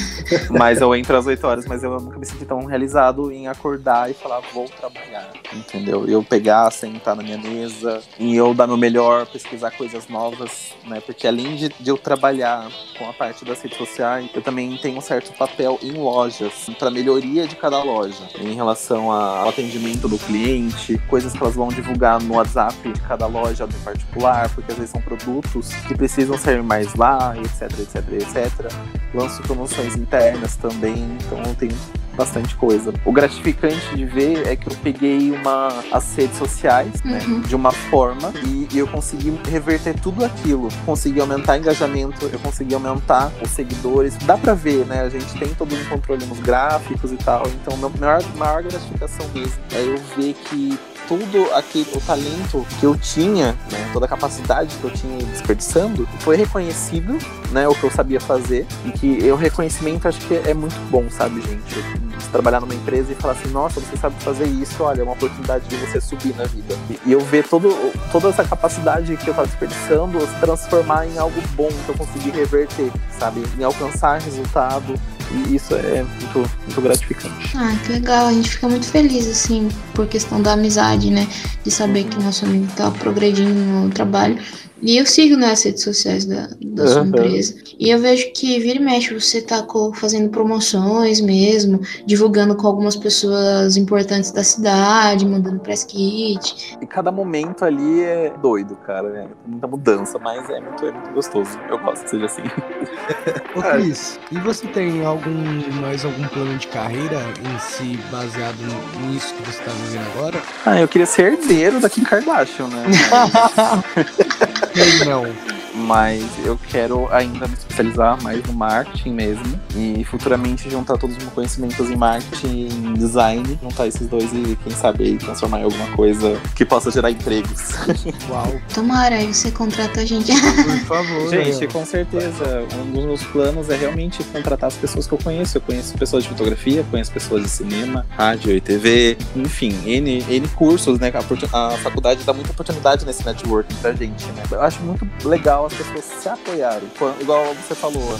mas eu entro às 8 horas, mas eu nunca me senti tão realizado em acordar e falar, vou trabalhar. Entendeu? Eu pegar, sentar na minha mesa e eu dar meu melhor, pesquisar coisas novas, né? Porque além de, de eu trabalhar com a parte das redes sociais, eu também tenho um certo papel em lojas, para melhoria de cada loja, em relação ao atendimento do cliente, coisas que elas vão divulgar no WhatsApp de cada loja em particular, porque às vezes são produtos que precisam sair mais lá, etc, etc, etc. Lanço promoções internas também, então eu tenho bastante coisa. O gratificante de ver é que eu peguei uma as redes sociais, né, Uhum. de uma forma e, e eu consegui reverter tudo aquilo. Consegui aumentar engajamento, eu consegui aumentar os seguidores. Dá pra ver, né? A gente tem todo um controle nos gráficos e tal. Então, meu maior, maior gratificação mesmo é eu ver que tudo aquele o talento que eu tinha, né, toda a capacidade que eu tinha desperdiçando, foi reconhecido, né, o que eu sabia fazer e que o reconhecimento acho que é muito bom, sabe, gente? Você trabalhar numa empresa e falar assim, nossa, você sabe fazer isso, olha, é uma oportunidade de você subir na vida. E, eu ver todo, toda essa capacidade que eu tava desperdiçando se transformar em algo bom que eu consegui reverter, sabe? Em alcançar resultado. E isso é muito, muito gratificante. Ah, que legal. A gente fica muito feliz, assim, por questão da amizade, né? De saber que nosso amigo tá progredindo no trabalho. E eu sigo nas redes sociais da, da sua Aham. empresa. E eu vejo que vira e mexe, você tá fazendo promoções mesmo, divulgando com algumas pessoas importantes da cidade, mandando press kit. E cada momento ali é doido, cara. É muita mudança, mas é muito, é muito gostoso. Eu gosto que seja assim. Ô Cris, e você tem algum mais algum plano de carreira em si baseado nisso que você tá vivendo agora? Ah, eu queria ser herdeiro da Kim Kardashian, né? Quem não? Mas eu quero ainda me especializar mais no marketing mesmo e futuramente juntar todos os meus conhecimentos em marketing, em design, juntar esses dois e quem sabe transformar em alguma coisa que possa gerar empregos. Uau, Tomara, aí você contrata a gente. por favor. Gente, com certeza. Um dos meus planos é realmente contratar as pessoas que eu conheço. Eu conheço pessoas de fotografia, conheço pessoas de cinema, rádio e TV, enfim, N, N cursos, né? A, a faculdade dá muita oportunidade nesse networking pra gente, né? Eu acho muito legal as pessoas se apoiarem. Quando- igual você falou,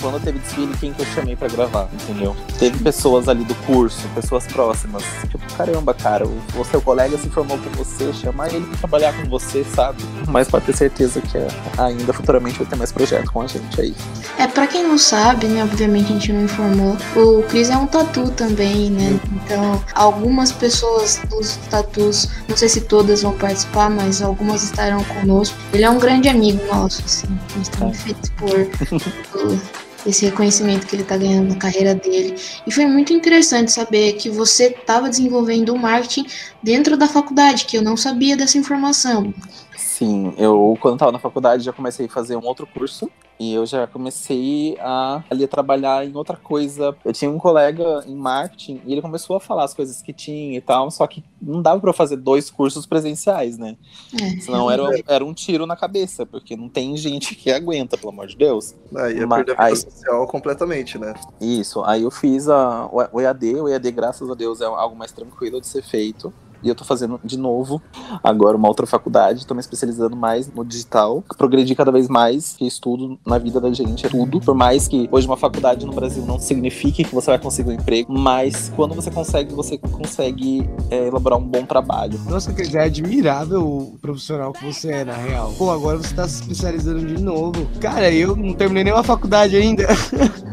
quando teve desfile, quem que eu chamei pra gravar, entendeu? Teve pessoas ali do curso, pessoas próximas. Tipo, caramba, cara, o, o seu colega se formou com você, chamar ele pra trabalhar com você, sabe? Mas pode ter certeza que é, ainda futuramente vai ter mais projeto com a gente aí. É, pra quem não sabe, né, obviamente a gente não informou, o Chris é um tatu também, né? Então, algumas pessoas dos tatus, não sei se todas vão participar, mas algumas estarão conosco. Ele é um grande amigo nosso, assim. A gente tá muito feliz por, esse reconhecimento que ele tá ganhando na carreira dele. E foi muito interessante saber que você estava desenvolvendo o marketing dentro da faculdade, que eu não sabia dessa informação. Sim, eu quando tava na faculdade já comecei a fazer um outro curso e eu já comecei a ali a trabalhar em outra coisa. Eu tinha um colega em marketing e ele começou a falar as coisas que tinha e tal, só que não dava pra eu fazer dois cursos presenciais, né? É, Senão era, era um tiro na cabeça, porque não tem gente que aguenta, pelo amor de Deus. Aí ia Mas- perder a vida aí- social completamente, né? Isso, aí eu fiz a, o EAD, o EAD, graças a Deus, é algo mais tranquilo de ser feito. E eu tô fazendo de novo, agora uma outra faculdade, tô me especializando mais no digital, progredi cada vez mais, que estudo na vida da gente é tudo. Por mais que hoje uma faculdade no Brasil não signifique que você vai conseguir um emprego, mas quando você consegue, você consegue é, elaborar um bom trabalho. Nossa, Cris, é admirável o profissional que você é, na real. Pô, agora você tá se especializando de novo. Cara, eu não terminei nenhuma faculdade ainda.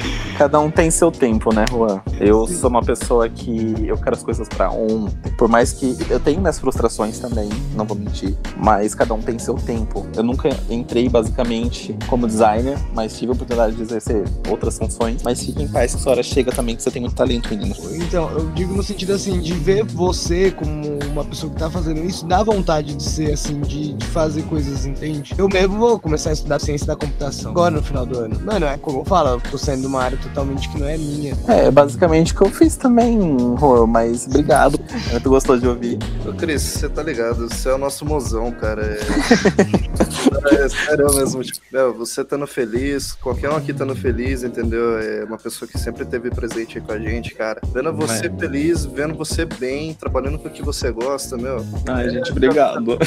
Cada um tem seu tempo, né, Juan? Eu sou uma pessoa que eu quero as coisas pra ontem. Por mais que eu tenho minhas frustrações também, não vou mentir, mas cada um tem seu tempo. Eu nunca entrei basicamente como designer, mas tive a oportunidade de exercer outras funções. Mas fique em paz que essa hora chega também que você tem muito talento, menino. Então, eu digo no sentido assim, de ver você como uma pessoa que tá fazendo isso, dá vontade de ser assim, de, de fazer coisas, entende? Eu mesmo vou começar a estudar ciência da computação agora no final do ano. Mano, é como eu falo, eu tô saindo de uma área totalmente que não é minha. É, basicamente o que eu fiz também, Juan, mas obrigado. Tu gostou de ouvir? Ô, Cris, você tá ligado? Você é o nosso mozão, cara. É, é sério mesmo. Tipo, meu, você estando feliz, qualquer um aqui estando feliz, entendeu? É uma pessoa que sempre esteve presente aí com a gente, cara. Vendo você É. feliz, vendo você bem, trabalhando com o que você gosta, meu. Ai, gente, obrigado.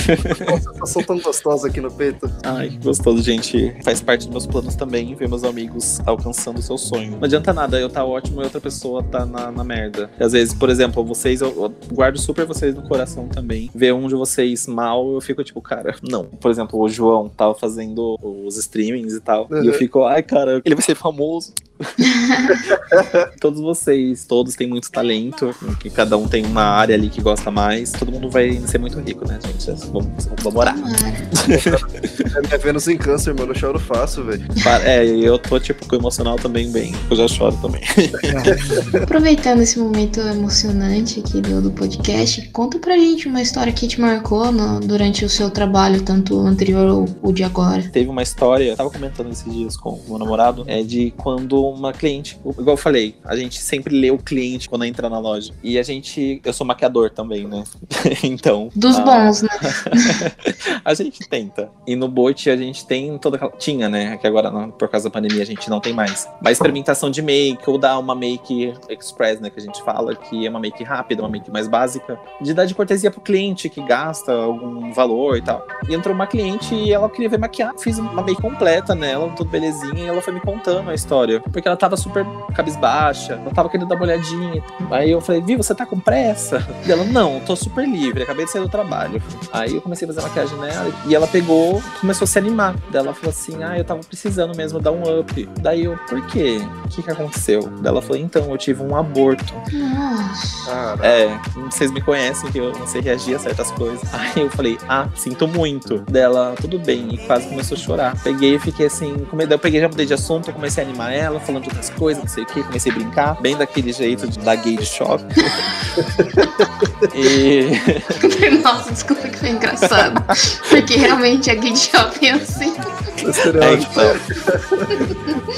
Uma sensação tão gostosa aqui no peito. Ai, que gostoso, gente. Faz parte dos meus planos também ver meus amigos alcançando o seu Não adianta nada eu tá ótimo e outra pessoa tá na, na merda. E às vezes, por exemplo, vocês, eu, eu guardo super vocês no coração também. Ver um de vocês mal, eu fico tipo, cara, não. Por exemplo, o João tava fazendo os streamings e tal. E eu Uhum. fico, ai, cara, ele vai ser famoso. todos vocês, todos têm muito talento, que cada um tem uma área ali que gosta mais. Todo mundo vai ser muito rico, né, gente? Vamos, vamos orar. Tomara. É minha Vênus em câncer, mano. Eu choro fácil, velho. É, e eu tô, tipo, com o emocional também bem. Eu já choro também. Aproveitando esse momento emocionante aqui do, do podcast, conta pra gente uma história que te marcou no- durante o seu trabalho, tanto o anterior ou o de agora. Teve uma história, eu tava comentando esses dias com o meu namorado, é de quando uma cliente, igual eu falei, a gente sempre lê o cliente quando entra na loja. E a gente, eu sou maquiador também, né? então. Dos a- bons, né? a gente tenta. E no Boit a gente tem toda aquela. Tinha, né? Que agora, por causa da pandemia, a gente não tem mais. Mas experimentação de make, ou dar uma make express, né? Que a gente fala, que é uma make rápida, uma make mais básica. De dar de cortesia pro cliente que gasta algum valor e tal. E entrou uma cliente e ela queria ver maquiar. Fiz uma make completa nela, tudo belezinha, e ela foi me contando a história. Porque ela tava super cabisbaixa, ela tava querendo dar uma olhadinha. Aí eu falei, Vi, você tá com pressa? E ela, não, tô super livre, acabei de sair do trabalho. Aí eu comecei a fazer maquiagem nela e ela pegou, começou a se animar. Daí ela falou assim: Ah, eu tava precisando mesmo dar um up. Daí eu, por quê? O que que aconteceu? Daí ela falou: Então, eu tive um aborto. Nossa. É, vocês me conhecem que eu não sei reagir a certas coisas. Aí eu falei, ah, sinto muito. Dela, tudo bem, e quase começou a chorar. Peguei e fiquei assim, daí eu peguei, já mudei de assunto, comecei a animar ela. Falando de outras coisas, não sei o que, comecei a brincar, bem daquele jeito de, da gay de shopping. e. Nossa, desculpa que foi engraçado. Porque realmente a gay de shopping é assim. É, então.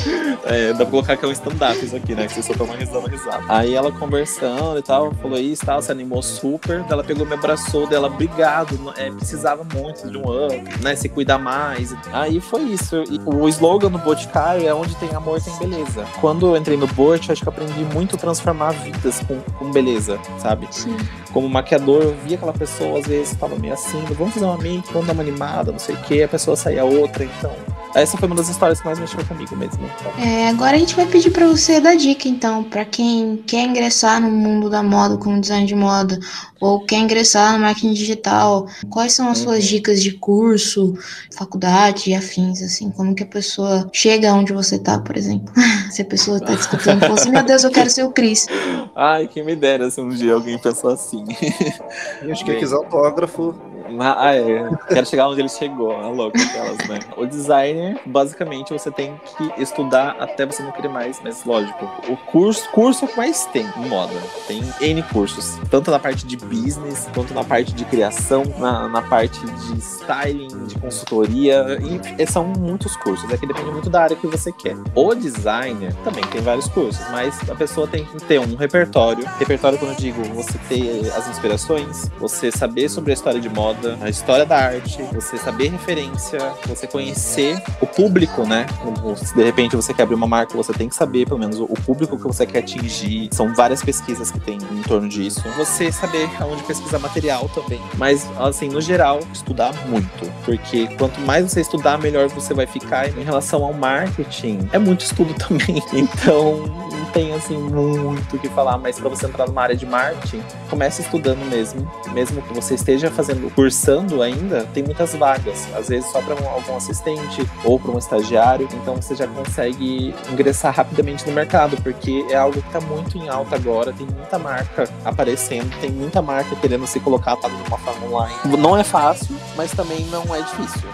é, dá pra colocar que é um stand-up isso aqui, né? Que vocês só estão risada, risada. Aí ela conversando e tal, falou isso e tal, se animou super. Ela pegou, me abraçou dela, obrigado. É, precisava muito de um ano, né? Se cuidar mais. Aí foi isso. E o slogan do Boticário é onde tem amor, tem beleza. Quando eu entrei no Bot, acho que aprendi muito transformar vidas com, com beleza, sabe? Sim. Como maquiador, eu via aquela pessoa, às vezes, tava meio assim, vamos fazer uma make, vamos dar uma animada, não sei o que, a pessoa saía outra, então. Essa foi uma das histórias que mais mexeu comigo mesmo. É, agora a gente vai pedir para você dar dica, então, para quem quer ingressar no mundo da moda, como design de moda, ou quer ingressar na máquina digital. Quais são as suas dicas de curso, faculdade e afins, assim? Como que a pessoa chega onde você tá, por exemplo? se a pessoa tá discutindo, fala assim, meu Deus, eu quero ser o Cris. Ai, quem me dera se um dia alguém pensou assim. Acho que quiser autógrafo, ah, é. Quero chegar onde ele chegou, é louco aquelas, né? O designer, basicamente, você tem que estudar até você não querer mais, mas lógico, o curso, curso é o que mais tem em moda. Tem N cursos, tanto na parte de business, quanto na parte de criação, na, na parte de styling, de consultoria, e são muitos cursos, é que depende muito da área que você quer. O designer também tem vários cursos, mas a pessoa tem que ter um repertório. Repertório, quando eu digo, você ter as inspirações, você saber sobre a história de moda, moda, a história da arte, você saber referência, você conhecer o público, né? Se de repente você quer abrir uma marca, você tem que saber pelo menos o público que você quer atingir. São várias pesquisas que tem em torno disso. Você saber aonde pesquisar material também. Mas, assim, no geral, estudar muito. Porque quanto mais você estudar, melhor você vai ficar. Em relação ao marketing, é muito estudo também. Então, tem, assim, muito o que falar. Mas para você entrar numa área de marketing, comece estudando mesmo. Mesmo que você esteja fazendo cursando ainda, tem muitas vagas. Às vezes só para um, algum assistente ou para um estagiário. Então você já consegue ingressar rapidamente no mercado, porque é algo que está muito em alta agora. Tem muita marca aparecendo, tem muita marca querendo se colocar de uma forma online. Não é fácil, mas também não é difícil.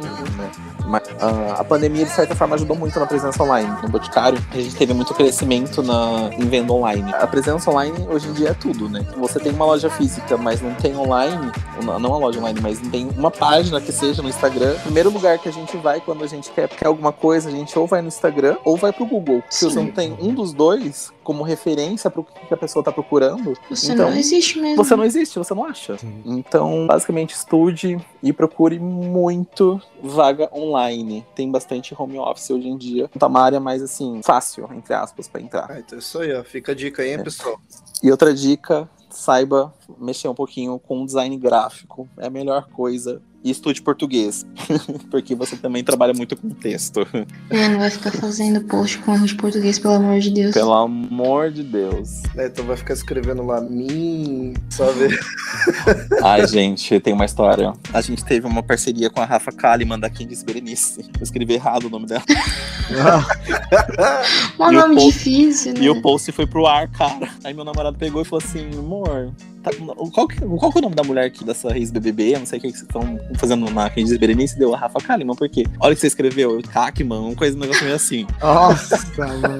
Uhum, né? Mas, uh, a pandemia, de certa forma, ajudou muito na presença online. No Boticário, a gente teve muito crescimento na, em venda online. A presença online, hoje em dia, é tudo, né? Você tem uma loja física, mas não tem online, não uma loja online, mas não tem uma página que seja no Instagram. O primeiro lugar que a gente vai quando a gente quer, quer alguma coisa, a gente ou vai no Instagram ou vai pro Google. Sim. Se você não tem um dos dois como referência para o que a pessoa está procurando, você então, não existe mesmo. Você não existe, você não acha. Sim. Então, basicamente, estude e procure muito vaga online. Tem bastante home office hoje em dia. Tá uma área mais assim, fácil, entre aspas, para entrar. Ah, então é isso aí, ó. Fica a dica aí, hein, é. pessoal. E outra dica, saiba mexer um pouquinho com design gráfico. É a melhor coisa e estude português, porque você também trabalha muito com texto. É, não vai ficar fazendo post com erro de português, pelo amor de Deus. Pelo amor de Deus. É, então vai ficar escrevendo lá, mim, sabe? Ai, gente, tem uma história. A gente teve uma parceria com a Rafa Kalimann da Candice Berenice. Eu escrevi errado o nome dela. um nome post, difícil, né? E o post foi pro ar, cara. Aí meu namorado pegou e falou assim, amor, tá, qual, que, qual que é o nome da mulher aqui dessa ex-BBB? Não sei o que, que vocês estão fazendo na Candice Berenice. Deu a Rafa Kalimann, por quê? Olha o que você escreveu, Hackman, uma coisa, um negócio meio assim. Nossa, mano.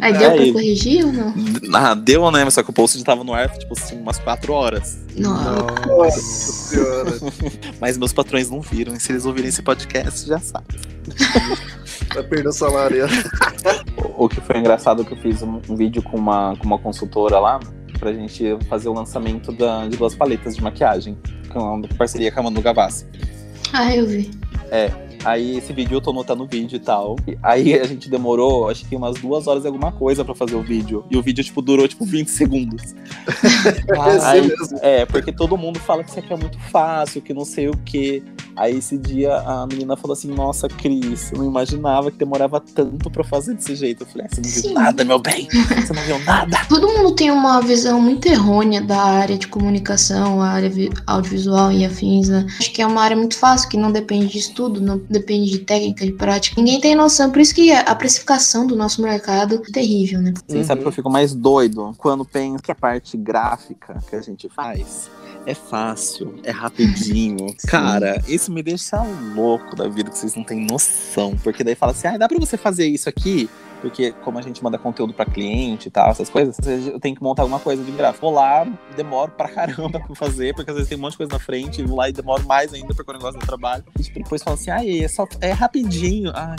Aí deu pra corrigir ou não? Ah, deu, né? Só que o post já tava no ar, tipo assim, umas quatro horas. Nossa, Nossa senhora. Mas meus patrões não viram, e se eles ouvirem esse podcast, já sabem. Vai perder o salário. o, o que foi engraçado é que eu fiz um, um vídeo com uma, com uma consultora lá pra gente fazer o lançamento da, de duas paletas de maquiagem, com parceria com a Manu Gavassi. Ah, eu vi. É, Aí esse vídeo eu tô notando o vídeo e tal. Aí a gente demorou, acho que umas duas horas e alguma coisa para fazer o vídeo. E o vídeo, tipo, durou, tipo, 20 segundos. Aí, é, porque todo mundo fala que isso aqui é muito fácil, que não sei o quê. Aí esse dia a menina falou assim: Nossa, Cris, eu não imaginava que demorava tanto pra fazer desse jeito. Eu falei: ah, Você não viu Sim. nada, meu bem? Você não viu nada? Todo mundo tem uma visão muito errônea da área de comunicação, a área audiovisual e afins, né? Acho que é uma área muito fácil, que não depende de estudo, não depende de técnica, de prática. Ninguém tem noção, por isso que a precificação do nosso mercado é terrível, né? Sim, uhum. sabe que eu fico mais doido quando penso que a parte gráfica que a gente faz é fácil, é rapidinho. Cara, isso me deixa louco da vida que vocês não têm noção. Porque daí fala assim, ah, dá pra você fazer isso aqui Porque como a gente manda conteúdo pra cliente e tal, essas coisas, eu tenho que montar alguma coisa de gráfico. Vou lá, demoro pra caramba pra fazer, porque às vezes tem um monte de coisa na frente, vou lá e demoro mais ainda porque o negócio do trabalho. E tipo, depois falam assim, ai, é, só, é rapidinho. Ai,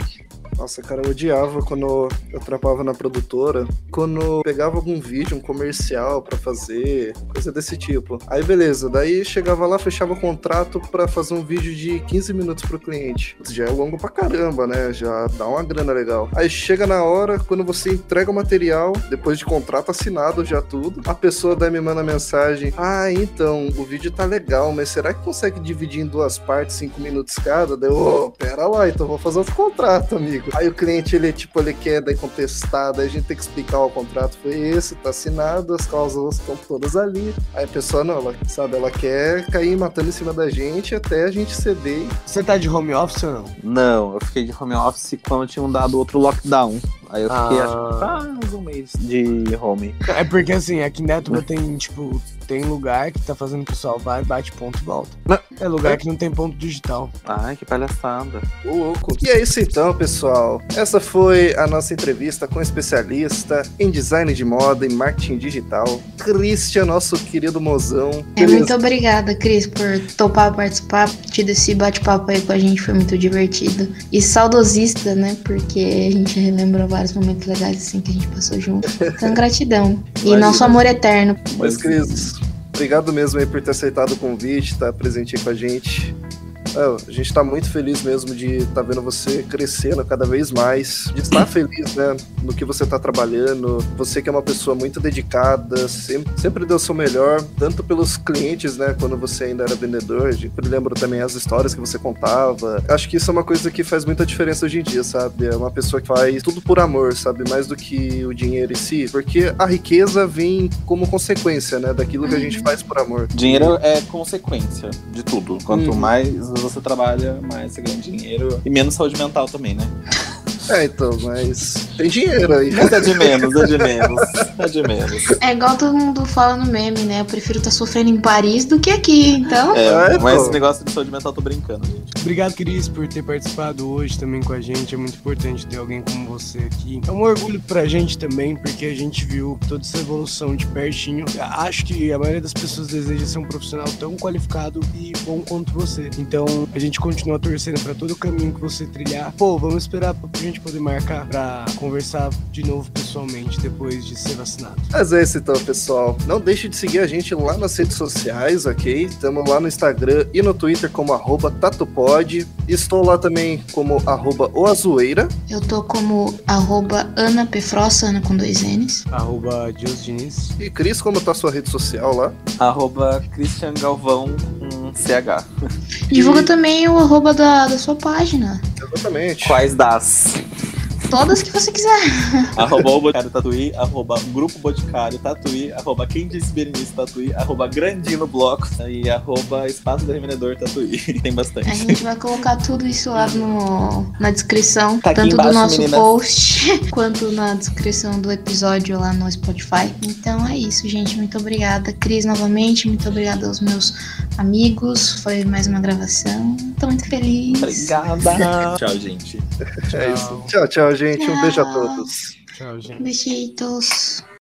Nossa, cara, eu odiava quando eu trabalhava na produtora, quando pegava algum vídeo, um comercial pra fazer, coisa desse tipo. Aí beleza, daí chegava lá, fechava o contrato pra fazer um vídeo de 15 minutos pro cliente. Já é longo pra caramba, né? Já dá uma grana legal. Aí chega na hora, quando você entrega o material, depois de contrato assinado já tudo, a pessoa daí me manda mensagem: Ah, então, o vídeo tá legal, mas será que consegue dividir em duas partes, 5 minutos cada? Daí, ô, pera lá, então vou fazer outro contrato, amigo. Aí o cliente, ele, tipo, ele quer daí contestar, daí a gente tem que explicar o contrato foi esse, tá assinado, as cláusulas estão todas ali. Aí a pessoa, não, ela, sabe, ela quer cair matando em cima da gente até a gente ceder. Você tá de home office ou não? não, eu fiquei de home office quando tinham dado outro lockdown. Aí eu fiquei, Ah. acho que quase um mês de home. É porque assim, aqui em Netuba tem, tipo, tem lugar que tá fazendo o pessoal vai, bate ponto e volta. Não. É lugar que não tem ponto digital. Ai, que palhaçada. Ô, louco. E é isso então, pessoal. Essa foi a nossa entrevista com o especialista em design de moda e marketing digital, Christian, nosso querido mozão. É, muito obrigada, Cris, por topar participar, tido esse bate-papo aí com a gente, foi muito divertido. E saudosista, né? Porque a gente relembra vários momentos legais assim que a gente passou junto. Então, gratidão. E Valeu. nosso amor eterno. Mas, Cris, obrigado mesmo aí por ter aceitado o convite, estar presente aí com a gente. Ah, a gente tá muito feliz mesmo de estar vendo você crescendo cada vez mais, de estar feliz, né, no que você tá trabalhando. Você que é uma pessoa muito dedicada, sempre, sempre deu o seu melhor, tanto pelos clientes, né, quando você ainda era vendedor. Eu sempre lembro também as histórias que você contava. Acho que isso é uma coisa que faz muita diferença hoje em dia, sabe? É uma pessoa que faz tudo por amor, sabe? Mais do que o dinheiro em si, porque a riqueza vem como consequência, né, daquilo que a gente faz por amor. Dinheiro é consequência de tudo. Quanto Uhum. mais você trabalha, mais você ganha dinheiro. E menos saúde mental também, né? É, então, mas tem dinheiro aí. Mas é de menos, é de menos. É de menos. É igual todo mundo fala no meme, né? Eu prefiro estar sofrendo em Paris do que aqui, então. É, É, mas pô. esse negócio de saúde mental, eu tô brincando, gente. Obrigado, Cris, por ter participado hoje também com a gente. É muito importante ter alguém como você aqui. É um orgulho pra gente também, porque a gente viu toda essa evolução de pertinho. Acho que a maioria das pessoas deseja ser um profissional tão qualificado e bom quanto você. Então, a gente continua torcendo pra todo o caminho que você trilhar. Pô, vamos esperar pra gente poder marcar pra conversar de novo pessoalmente depois de ser vacinado. Mas é isso então, pessoal. Não deixe de seguir a gente lá nas redes sociais, ok? Estamos lá no Instagram e no Twitter como arroba tatupod. Estou lá também como arroba oazoeira. Eu tô como arroba Ana Pefrossa, Ana com dois N's. Arroba Deus Diniz. E Cris, como tá a sua rede social lá? Arroba Christian Galvão com CH. Divulga também o arroba da, da sua página. Exatamente. Quais das? Todas que você quiser. arroba o Boticário Tatuí, arroba Grupo Boticário Tatuí, arroba Quem Disse Berenice Tatuí, arroba Grandino Bloco e arroba Espaço do Revendedor Tatuí. Tem bastante. A gente vai colocar tudo isso lá no, na descrição, Tá tanto do embaixo, nosso meninas. post quanto na descrição do episódio lá no Spotify. Então é isso, gente. Muito obrigada. Cris, novamente, muito obrigada aos meus amigos. Foi mais uma gravação. Tô muito feliz. Obrigada. Tchau, gente. É isso. Tchau, tchau, gente. Um beijo a todos. Tchau, gente. Beijitos.